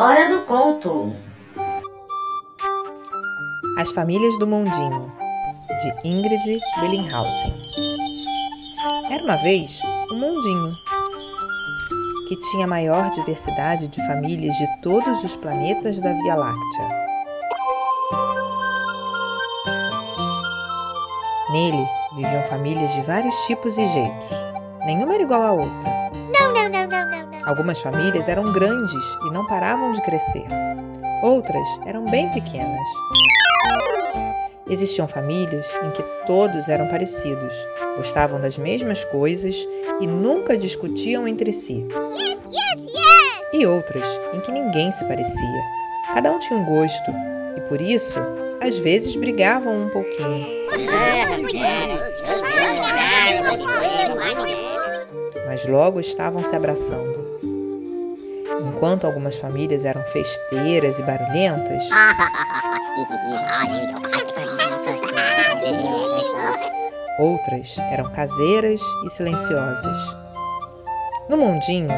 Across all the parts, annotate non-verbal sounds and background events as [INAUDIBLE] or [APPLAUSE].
Hora do conto. As Famílias do Mundinho, de Ingrid Bellinghausen. Era uma vez um mundinho que tinha a maior diversidade de famílias de todos os planetas da Via Láctea. Nele viviam famílias de vários tipos e jeitos. Nenhuma era igual à outra. Não, não, não, não, não, não. Algumas famílias eram grandes e não paravam de crescer. Outras eram bem pequenas. Existiam famílias em que todos eram parecidos, gostavam das mesmas coisas e nunca discutiam entre si. Yes, yes, yes! E outras em que ninguém se parecia. Cada um tinha um gosto e por isso, às vezes brigavam um pouquinho. [LAUGHS] Mas logo estavam se abraçando. Enquanto algumas famílias eram festeiras e barulhentas, [LAUGHS] outras eram caseiras e silenciosas. No mundinho,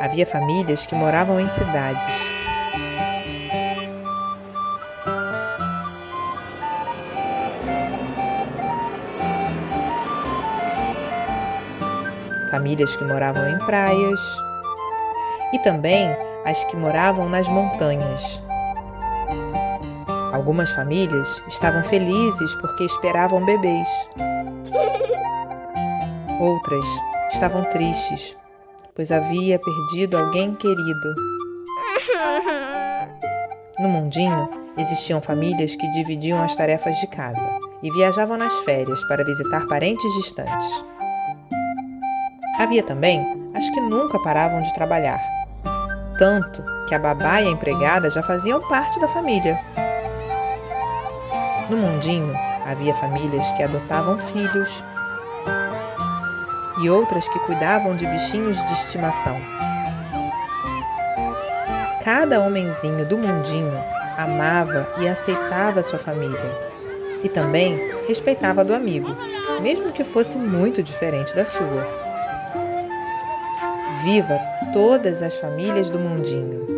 havia famílias que moravam em cidades. Famílias que moravam em praias e também as que moravam nas montanhas. Algumas famílias estavam felizes porque esperavam bebês. Outras estavam tristes, pois havia perdido alguém querido. No mundinho, existiam famílias que dividiam as tarefas de casa e viajavam nas férias para visitar parentes distantes. Havia também as que nunca paravam de trabalhar, tanto que a babá e a empregada já faziam parte da família. No mundinho, havia famílias que adotavam filhos e outras que cuidavam de bichinhos de estimação. Cada homenzinho do mundinho amava e aceitava sua família e também respeitava do amigo, mesmo que fosse muito diferente da sua. Viva todas as famílias do mundinho!